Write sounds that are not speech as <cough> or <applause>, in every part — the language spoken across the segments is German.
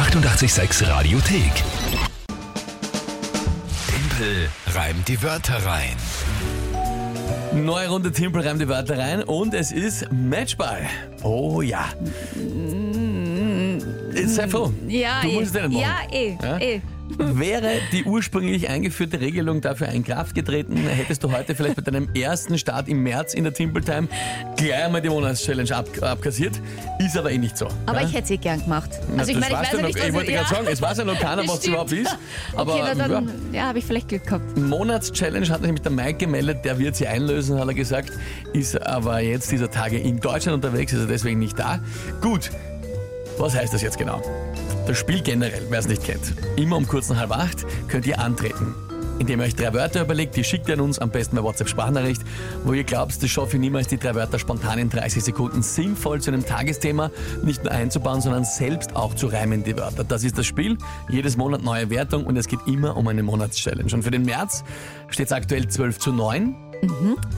886 Radiothek. Tempel reimt die Wörter rein. Neue Runde Timpel reimt die Wörter rein und es ist Matchball. Oh ja. Jetzt sei froh. Ja, du eh. musst es nicht machen. Ja, eh, Ja? eh. Wäre die ursprünglich eingeführte Regelung dafür in Kraft getreten, hättest du heute vielleicht bei deinem ersten Start im März in der Timpel Time gleich einmal die Monatschallenge ab, abkassiert. Ist aber eh nicht so. Aber ja? ich hätte eh gern gemacht. Na, Also ich meine, ich weiß ja noch, nicht, ich was wollte ja. gerade sagen, es weiß ja noch <laughs> keiner, was es überhaupt ist. Aber okay, na ja, dann, ja, habe ich vielleicht Glück gehabt. Monatschallenge hat nämlich der Mike gemeldet, der wird sie einlösen, hat er gesagt, ist aber jetzt dieser Tage in Deutschland unterwegs, ist er deswegen nicht da. Gut, was heißt das jetzt genau? Das Spiel generell, wer es nicht kennt, immer um kurz nach halb acht könnt ihr antreten. Indem ihr euch drei Wörter überlegt, die schickt ihr an uns am besten per WhatsApp-Sprachnachricht, wo ihr glaubt, das schaffe ich niemals, die drei Wörter spontan in 30 Sekunden sinnvoll zu einem Tagesthema nicht nur einzubauen, sondern selbst auch zu reimen, die Wörter. Das ist das Spiel. Jedes Monat neue Wertung und es geht immer um eine Monatschallenge. Und für den März steht es aktuell 12 zu 9.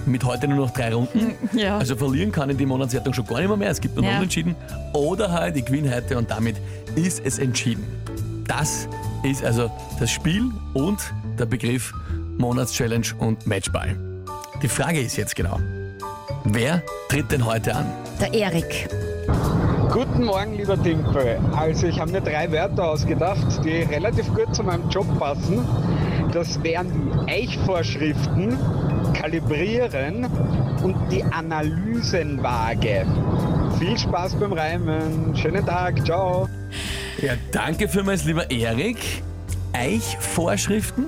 Mit heute nur noch drei Runden. Ja. Also verlieren kann in die Monatswertung schon gar nicht mehr, mehr. Es gibt nur Ja. Unentschieden. Oder halt, ich gewinne heute und damit ist es entschieden. Das ist also das Spiel und der Begriff Monatschallenge und Matchball. Die Frage ist jetzt genau, wer tritt denn heute an? Der Erik. Guten Morgen, lieber Timpel. Also ich habe mir drei Wörter ausgedacht, die relativ gut zu meinem Job passen. Das wären die Eichvorschriften, Kalibrieren und die Analysenwaage. Viel Spaß beim Reimen. Schönen Tag. Ciao. Ja, danke vielmals, lieber Erik. Eichvorschriften,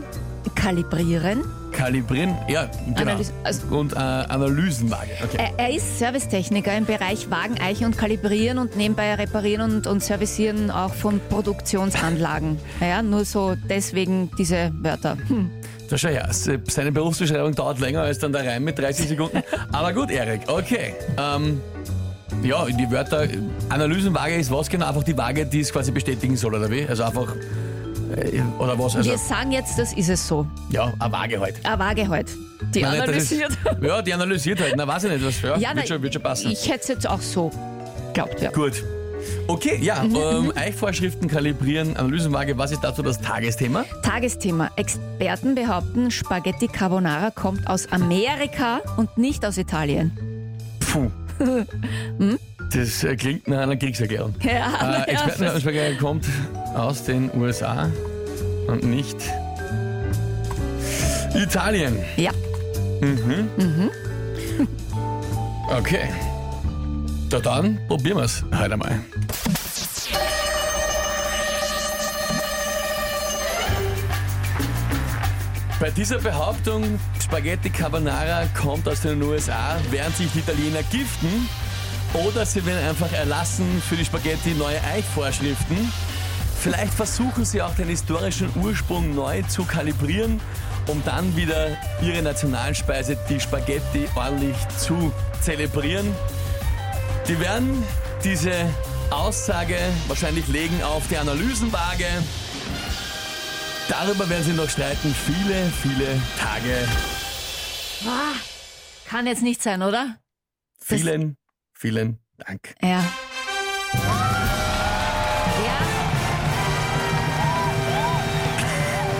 Kalibrieren. kalibrieren, ja, genau. Analyse- also- und äh, Analysenwaage. Okay. Er, er ist Servicetechniker im Bereich Wagen, Eichen und Kalibrieren und nebenbei reparieren und, und servicieren auch von Produktionsanlagen. <laughs> Ja, nur so deswegen diese Wörter. Hm. Da schau her, se- seine Berufsbeschreibung dauert länger als dann der Reim mit 30 Sekunden. Aber gut, Erik, okay. Ähm, ja, die Wörter, Analysenwaage ist was genau? Einfach die Waage, die es quasi bestätigen soll, oder wie? Also einfach, äh, oder was? Also, Wir sagen jetzt, das ist es so. ja, eine Waage halt. Eine Waage halt. Die Nein, nicht, das analysiert. Ist, ja, die analysiert halt. Na, weiß ich nicht, was. Ja, Ja, wird, na, schon, wird schon passen. Ich hätte es jetzt auch so glaubt, ja. Gut. Okay, ja, ähm, Eichvorschriften kalibrieren, Analysenwaage, was ist dazu das Tagesthema? Tagesthema. Experten behaupten, Spaghetti Carbonara kommt aus Amerika und nicht aus Italien. Puh. <laughs> Das äh, klingt nach einer Kriegserklärung. <laughs> Ja, Äh, ja, Expertenspaghetti kommt aus den USA und nicht Italien. ja. Okay. Da dann probieren wir es heute mal. Bei dieser Behauptung, Spaghetti Carbonara kommt aus den USA, werden sich die Italiener giften oder sie werden einfach erlassen für die Spaghetti neue Eichvorschriften. Vielleicht versuchen sie auch den historischen Ursprung neu zu kalibrieren, um dann wieder ihre Nationalspeise, die Spaghetti, ordentlich zu zelebrieren. Die werden diese Aussage wahrscheinlich legen auf die Analysenwaage. Darüber werden sie noch streiten, viele, viele Tage. Ah, kann jetzt nicht sein, oder? Das- Vielen, vielen Dank. Ja. Ja.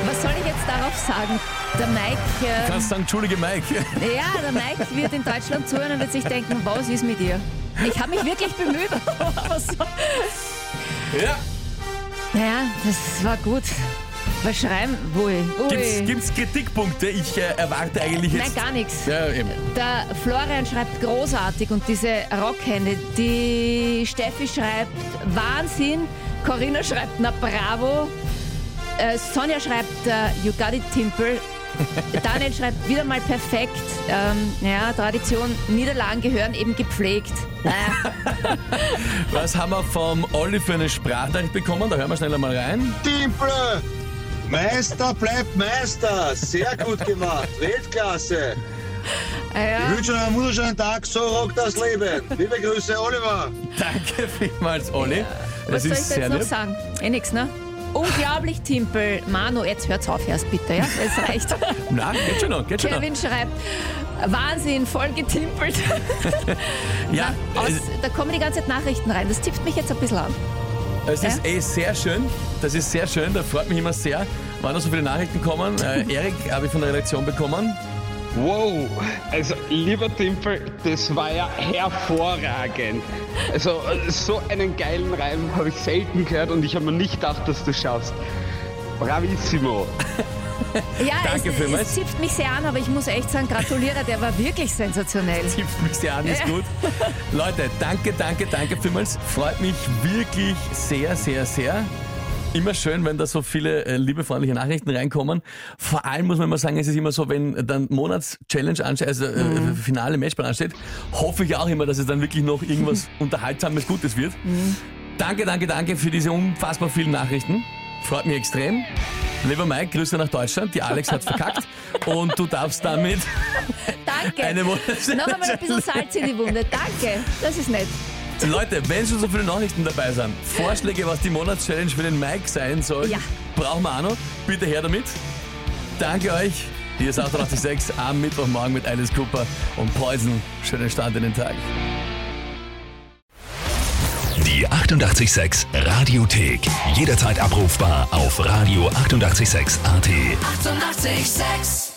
Was soll ich jetzt darauf sagen? Der Mike, äh, Kannst sagen, Entschuldige Mike. ja, der Mike wird in Deutschland zuhören und wird sich denken, was ist mit dir? Ich habe mich wirklich bemüht. <laughs> aber so. Ja. Naja, das war gut. Was schreiben? Ui, Gibt's, gibt's Kritikpunkte? Ich äh, erwarte eigentlich Nein, jetzt. gar nichts. Ja, eben. Der Florian schreibt großartig und diese Rockhände. Die Steffi schreibt Wahnsinn. Corinna schreibt na bravo. Äh, Sonja schreibt äh, You got it, Timpel. Daniel schreibt wieder mal perfekt. Ähm, ja, Tradition, Niederlagen gehören eben gepflegt. Naja, <laughs> Was haben wir vom Olli für eine Sprachnachricht bekommen? Da hören wir schnell einmal rein. Timple! Meister bleibt Meister! Sehr gut gemacht! Weltklasse! Ah, ja. Ich wünsche euch einen wunderschönen Tag, so rockt das Leben! Liebe Grüße, Oliver! Danke vielmals, Olli. Was Das soll ich jetzt noch lieb. sagen? Eh nix, ne? Unglaublich, Timpel. Manu, jetzt hört's auf erst bitte, ja? Es reicht. <laughs> Nein, geht schon noch, geht schon noch. Kevin schreibt, Wahnsinn, voll getimpelt. <laughs> Ja, Aus, es- da kommen die ganze Zeit Nachrichten rein. Das tippt mich jetzt ein bisschen an. Es ist eh sehr schön. Das ist sehr schön. Da freut mich immer sehr. Waren da so viele Nachrichten kommen. Äh, Erik <laughs> habe ich von der Redaktion bekommen. Wow, also lieber Timpel, das war ja hervorragend. Also so einen geilen Reim habe ich selten gehört und ich habe mir nicht gedacht, dass du schaffst. Bravissimo. <laughs> Ja, Danke es, vielmals. es zipft mich sehr an, aber ich muss echt sagen, gratuliere, der war wirklich sensationell. <laughs> Tippt mich sehr an, ist gut. Leute, danke, danke, danke vielmals. Freut mich wirklich sehr, sehr, sehr. Immer schön, wenn da so viele äh, liebefreundliche Nachrichten reinkommen. Vor allem muss man immer sagen, es ist immer so, wenn dann Monats-Challenge ansteht, also äh, Mhm. Finale Matchball ansteht, hoffe ich auch immer, dass es dann wirklich noch irgendwas <laughs> Unterhaltsames, Gutes wird. Mhm. Danke, danke, danke für diese unfassbar vielen Nachrichten. Freut mich extrem. Lieber Mike, Grüße nach Deutschland. Die Alex hat verkackt <laughs> und du darfst damit Danke. eine Noch einmal ein bisschen Salz in die Wunde. Danke, das ist nett. Leute, wenn schon so viele Nachrichten dabei sind, Vorschläge, was die Monatschallenge für den Mike sein soll, Ja. brauchen wir auch noch. Bitte her damit. Danke euch. Hier ist 886 am Mittwochmorgen mit Alice Cooper und Poison. Schönen Start in den Tag. Die 886 Radiothek. Jederzeit abrufbar auf radio886.at. 886! 886